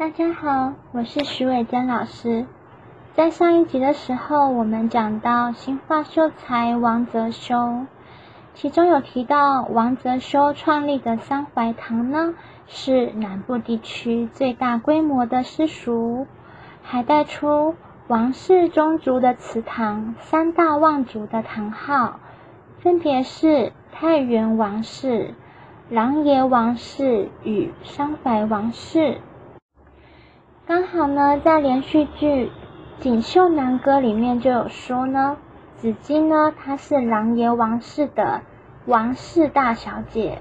大家好，我是徐伟珍老师。在上一集的时候，我们讲到新化秀才王泽修，其中有提到王泽修创立的三槐堂呢，是南部地区最大规模的私塾，还带出王氏宗族的祠堂三大望族的堂号，分别是太原王氏、狼爷王氏与三槐王氏。刚好呢，在连续剧《锦绣南歌》里面就有说呢，子姬呢，她是狼爷王氏的王氏大小姐。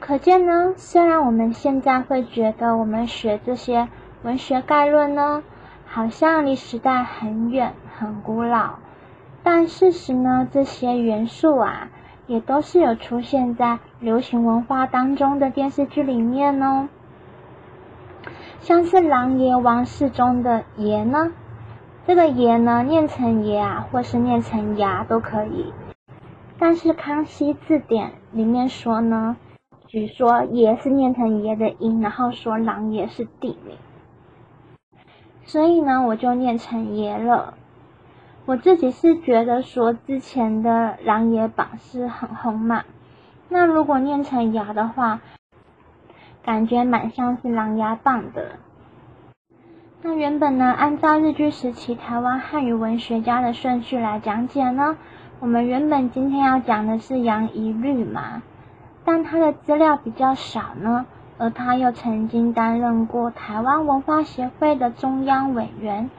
可见呢，虽然我们现在会觉得我们学这些文学概论呢，好像离时代很远、很古老，但事实呢，这些元素啊，也都是有出现在流行文化当中的电视剧里面哦。像是狼爷王室中的爷呢，这个爷呢念成爷啊，或是念成牙都可以。但是康熙字典里面说呢，据说爷是念成爷的音，然后说狼爷是地名，所以呢我就念成爷了。我自己是觉得说之前的狼爷榜是很红嘛，那如果念成牙的话。感觉蛮像是狼牙棒的。那原本呢，按照日据时期台湾汉语文学家的顺序来讲解呢，我们原本今天要讲的是杨仪律嘛，但他的资料比较少呢，而他又曾经担任过台湾文化协会的中央委员，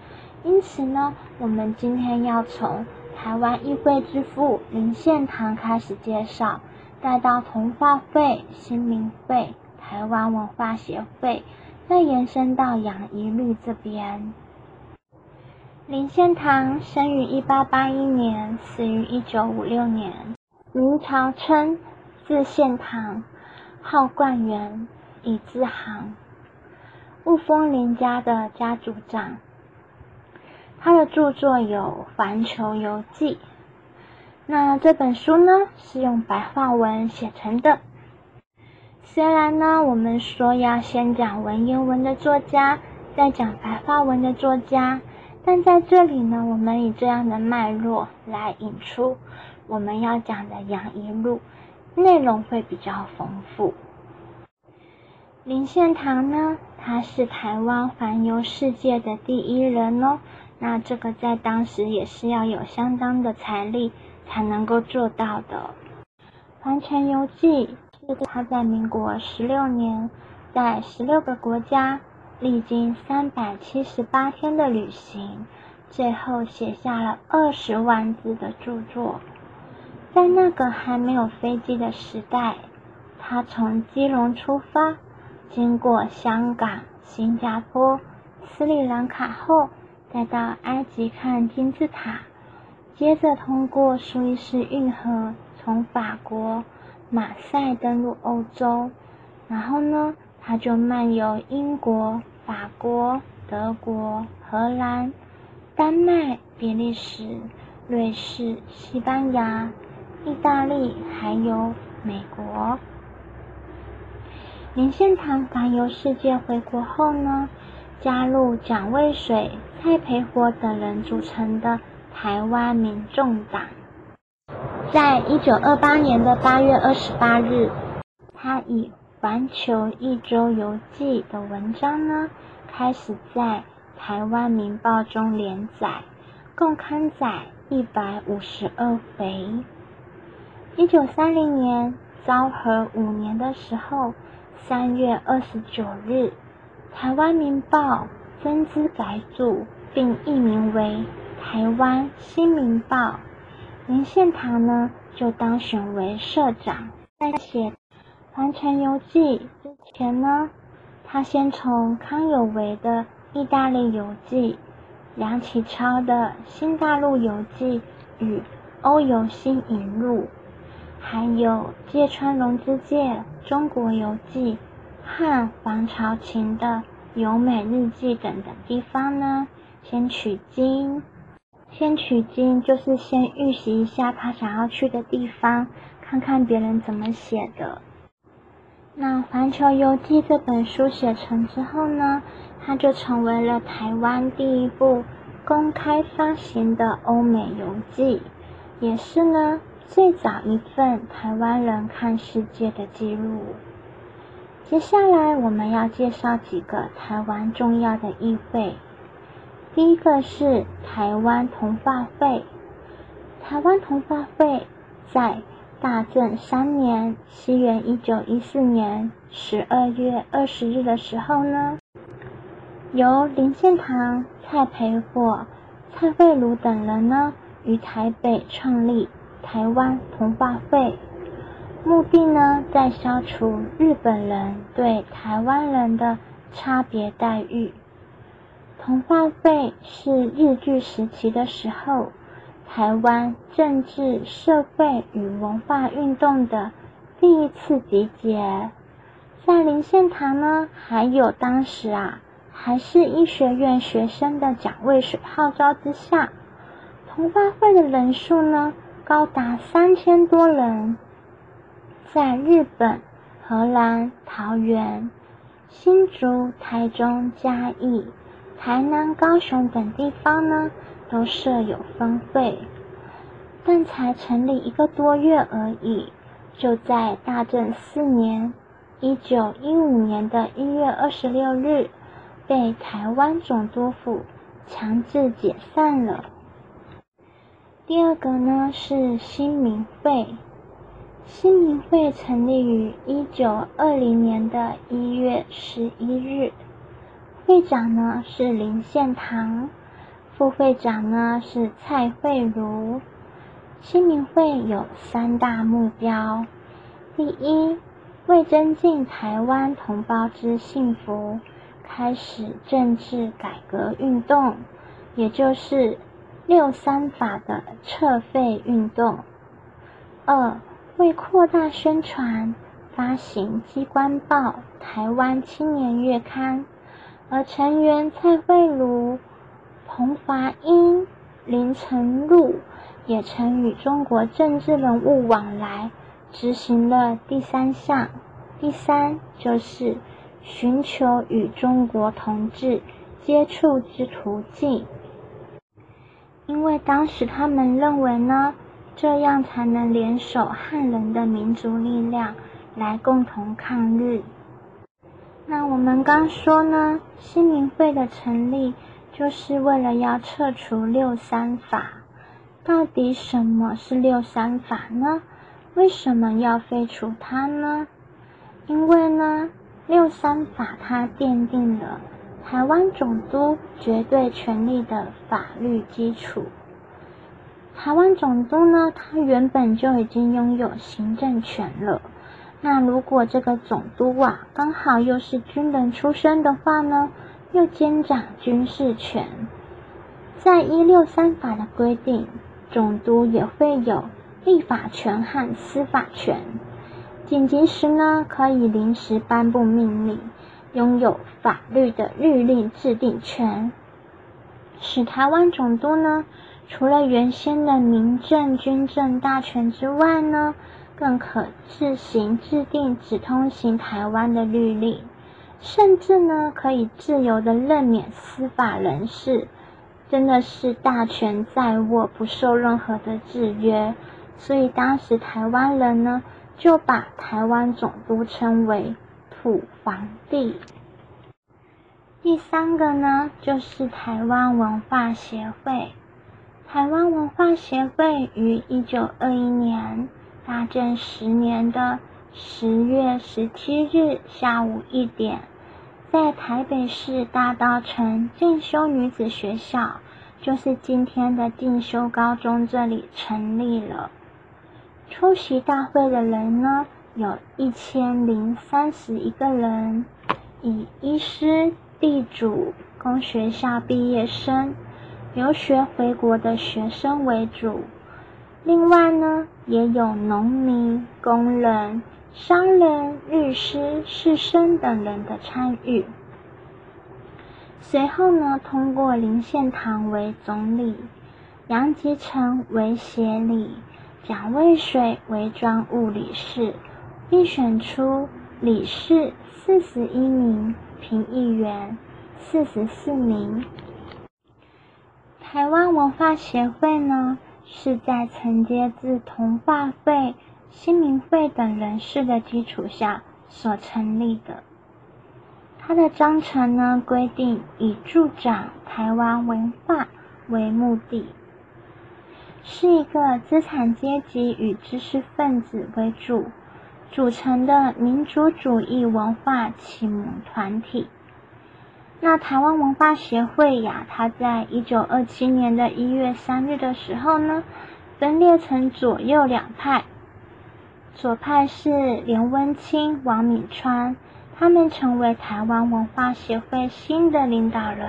因此呢，我们今天要从台湾议会之父林献堂开始介绍，带到童话会、新民会。台湾文化协会，再延伸到杨一律这边。林献堂生于一八八一年，死于一九五六年。明朝称，字献堂，号冠元，以字行，雾峰林家的家族长。他的著作有《环球游记》，那这本书呢，是用白话文写成的。虽然呢，我们说要先讲文言文的作家，再讲白话文的作家，但在这里呢，我们以这样的脉络来引出我们要讲的杨一路，内容会比较丰富。林献堂呢，他是台湾环游世界的第一人哦，那这个在当时也是要有相当的财力才能够做到的，《环球游记》。他在民国十六年，在十六个国家历经三百七十八天的旅行，最后写下了二十万字的著作。在那个还没有飞机的时代，他从基隆出发，经过香港、新加坡、斯里兰卡后，再到埃及看金字塔，接着通过苏伊士运河，从法国。马赛登陆欧洲，然后呢，他就漫游英国、法国、德国、荷兰、丹麦、比利时、瑞士、西班牙、意大利，还有美国。林献堂环游世界回国后呢，加入蒋渭水、蔡培火等人组成的台湾民众党。在一九二八年的八月二十八日，他以《环球一周游记》的文章呢，开始在《台湾民报》中连载，共刊载一百五十二回。一九三零年昭和五年的时候，三月二十九日，《台湾民报》增资改组，并易名为《台湾新民报》。林献堂呢，就当选为社长。在写《环城游记》之前呢，他先从康有为的《意大利游记》、梁启超的《新大陆游记》与《欧游新引录》，还有芥川龙之介《中国游记》和黄朝琴的《游美日记》等等地方呢，先取经。先取经就是先预习一下他想要去的地方，看看别人怎么写的。那《环球游记》这本书写成之后呢，它就成为了台湾第一部公开发行的欧美游记，也是呢最早一份台湾人看世界的记录。接下来我们要介绍几个台湾重要的议会。第一个是台湾同化会。台湾同化会在大正三年（西元一九一四年）十二月二十日的时候呢，由林献堂、蔡培火、蔡慧茹等人呢，于台北创立台湾同化会。目的呢，在消除日本人对台湾人的差别待遇。同化会是日据时期的时候，台湾政治、社会与文化运动的第一次集结。在林献堂呢，还有当时啊还是医学院学生的蒋渭水号召之下，同化会的人数呢高达三千多人。在日本、荷兰、桃园、新竹、台中、嘉义、台南、高雄等地方呢，都设有分会，但才成立一个多月而已，就在大正四年（一九一五年的一月二十六日）被台湾总督府强制解散了。第二个呢是新民会。新民会成立于一九二零年的一月十一日，会长呢是林献堂，副会长呢是蔡慧茹。新民会有三大目标：第一，为增进台湾同胞之幸福，开始政治改革运动，也就是六三法的撤废运动；二，为扩大宣传，发行机关报《台湾青年月刊》，而成员蔡慧茹、彭华英、林成禄也曾与中国政治人物往来，执行了第三项。第三就是寻求与中国同志接触之途径，因为当时他们认为呢。这样才能联手汉人的民族力量来共同抗日。那我们刚说呢，新民会的成立就是为了要撤除六三法。到底什么是六三法呢？为什么要废除它呢？因为呢，六三法它奠定了台湾总督绝对权力的法律基础。台湾总督呢，他原本就已经拥有行政权了。那如果这个总督啊，刚好又是军人出身的话呢，又兼掌军事权。在一六三法的规定，总督也会有立法权和司法权。紧急时呢，可以临时颁布命令，拥有法律的律令制定权。使台湾总督呢。除了原先的民政、军政大权之外呢，更可自行制定只通行台湾的律令，甚至呢可以自由的任免司法人士，真的是大权在握，不受任何的制约。所以当时台湾人呢就把台湾总督称为土皇帝。第三个呢就是台湾文化协会。台湾文化协会于一九二一年大正十年的十月十七日下午一点，在台北市大道城进修女子学校，就是今天的进修高中这里成立了。出席大会的人呢，有一千零三十一个人，以医师、地主、工学校毕业生。留学回国的学生为主，另外呢，也有农民、工人、商人、律师、士绅等人的参与。随后呢，通过林献堂为总理，杨吉成为协理，蒋渭水为专务理事，并选出理事四十一名，评议员四十四名。台湾文化协会呢，是在承接自同化会、新民会等人士的基础下所成立的。它的章程呢规定，以助长台湾文化为目的，是一个资产阶级与知识分子为主组成的民族主义文化启蒙团体。那台湾文化协会呀，它在一九二七年的一月三日的时候呢，分裂成左右两派。左派是连温清、王敏川，他们成为台湾文化协会新的领导人。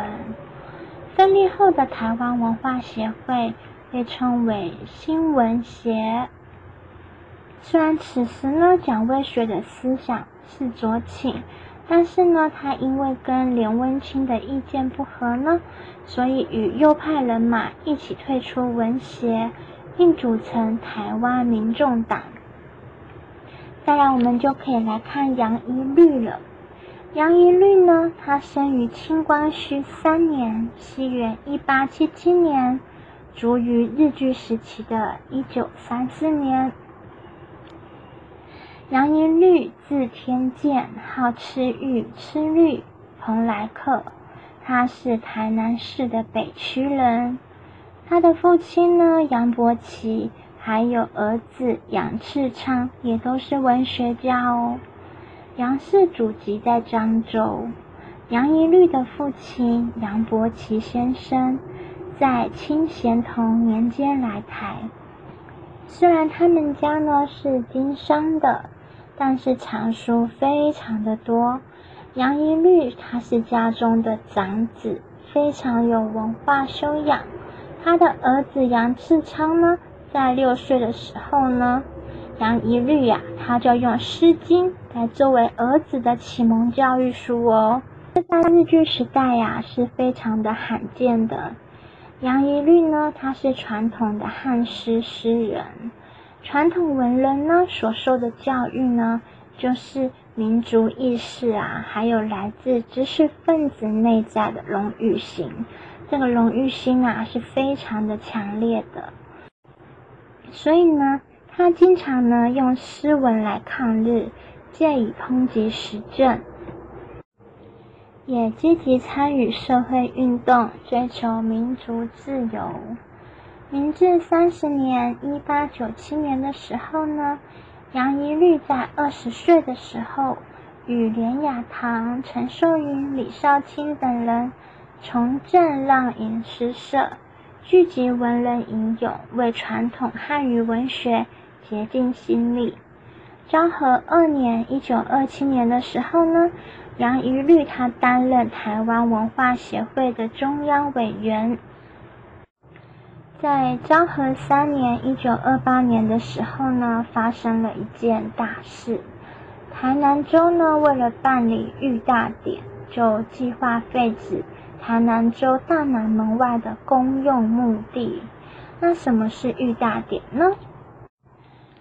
分裂后的台湾文化协会被称为新文协。虽然此时呢，蒋渭水的思想是左倾。但是呢，他因为跟连温清的意见不合呢，所以与右派人马一起退出文协，并组成台湾民众党。再来，我们就可以来看杨一律了。杨一律呢，他生于清光绪三年（西元一八七七年），卒于日据时期的一九三四年。杨一律字天健，号赤玉，赤律，蓬莱客。他是台南市的北区人。他的父亲呢，杨伯奇，还有儿子杨赤昌，也都是文学家哦。杨氏祖籍在漳州。杨一律的父亲杨伯奇先生，在清咸同年间来台。虽然他们家呢是经商的。但是藏书非常的多。杨一律他是家中的长子，非常有文化修养。他的儿子杨志昌呢，在六岁的时候呢，杨一律呀，他就用《诗经》来作为儿子的启蒙教育书哦。这在日据时代呀，是非常的罕见的。杨一律呢，他是传统的汉诗诗人。传统文人呢所受的教育呢，就是民族意识啊，还有来自知识分子内在的荣誉心。这个荣誉心啊是非常的强烈的，所以呢，他经常呢用诗文来抗日，借以抨击时政，也积极参与社会运动，追求民族自由。明治三十年（一八九七年）的时候呢，杨一律在二十岁的时候，与连雅堂、陈寿云、李少卿等人重振让吟诗社，聚集文人吟咏，为传统汉语文学竭尽心力。昭和二年（一九二七年）的时候呢，杨一律他担任台湾文化协会的中央委员。在昭和三年（一九二八年）的时候呢，发生了一件大事。台南州呢，为了办理御大典，就计划废止台南州大南门外的公用墓地。那什么是御大典呢？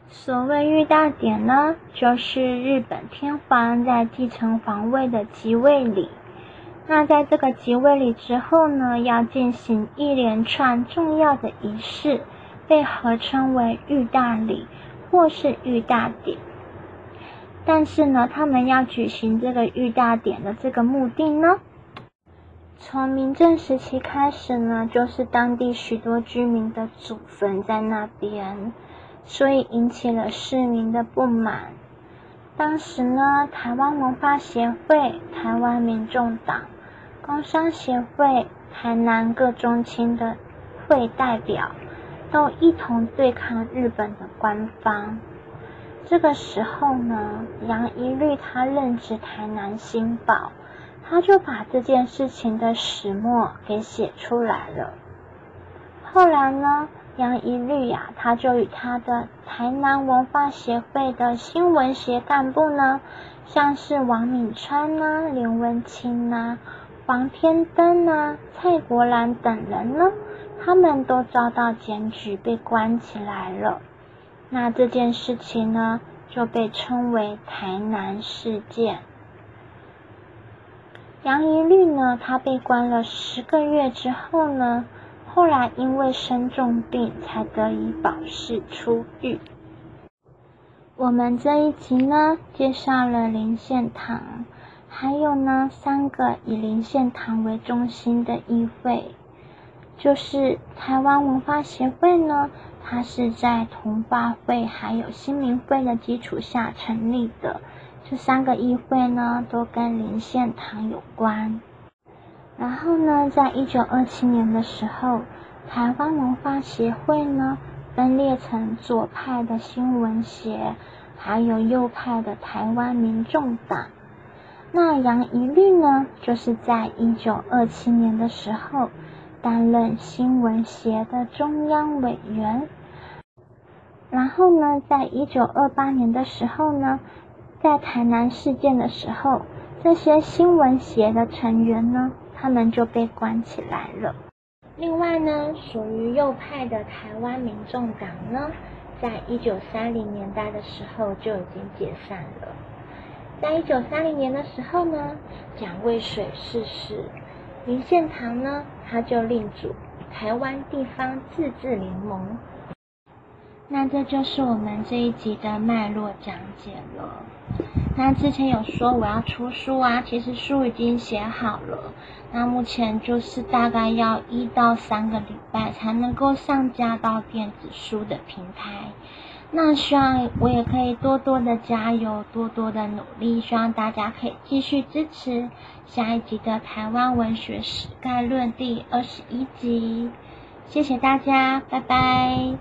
所谓御大典呢，就是日本天皇在继承皇位的即位礼。那在这个即位礼之后呢，要进行一连串重要的仪式，被合称为御大礼或是御大典。但是呢，他们要举行这个御大典的这个目的呢，从明正时期开始呢，就是当地许多居民的祖坟在那边，所以引起了市民的不满。当时呢，台湾文化协会、台湾民众党。工商协会、台南各中青的会代表都一同对抗日本的官方。这个时候呢，杨一律他任职台南新报，他就把这件事情的始末给写出来了。后来呢，杨一律呀，他就与他的台南文化协会的新闻协干部呢，像是王敏川呐、林文清呐。黄天登啊、蔡国兰等人呢，他们都遭到检举，被关起来了。那这件事情呢，就被称为台南事件。杨一律呢，他被关了十个月之后呢，后来因为生重病，才得以保释出狱。我们这一集呢，介绍了林献堂，还有呢三个以林献堂为中心的议会，就是台湾文化协会呢，它是在同化会还有新民会的基础下成立的。这三个议会呢，都跟林献堂有关。然后呢，在一九二七年的时候，台湾文化协会呢分裂成左派的新闻协，还有右派的台湾民众党。那杨一律呢，就是在一九二七年的时候担任新闻协的中央委员。然后呢，在一九二八年的时候呢。在台南事件的时候，这些新闻协的成员呢，他们就被关起来了。另外呢，属于右派的台湾民众党呢，在一九三零年代的时候就已经解散了。在一九三零年的时候呢，蒋渭水逝世，林献堂呢，他就另组台湾地方自治联盟。那这就是我们这一集的脉络讲解了。那之前有说我要出书啊，其实书已经写好了。那目前就是大概要一到三个礼拜才能够上架到电子书的平台。那希望我也可以多多的加油，多多的努力，希望大家可以继续支持下一集的台湾文学史概论第二十一集。谢谢大家，拜拜。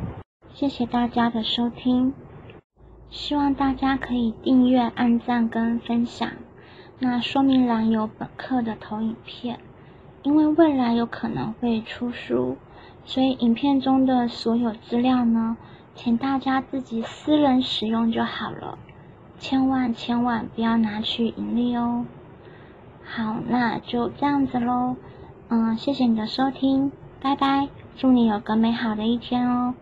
谢谢大家的收听，希望大家可以订阅、按赞跟分享。那说明栏有本课的投影片，因为未来有可能会出书，所以影片中的所有资料呢，请大家自己私人使用就好了，千万千万不要拿去盈利哦。好，那就这样子喽。嗯，谢谢你的收听，拜拜，祝你有个美好的一天哦。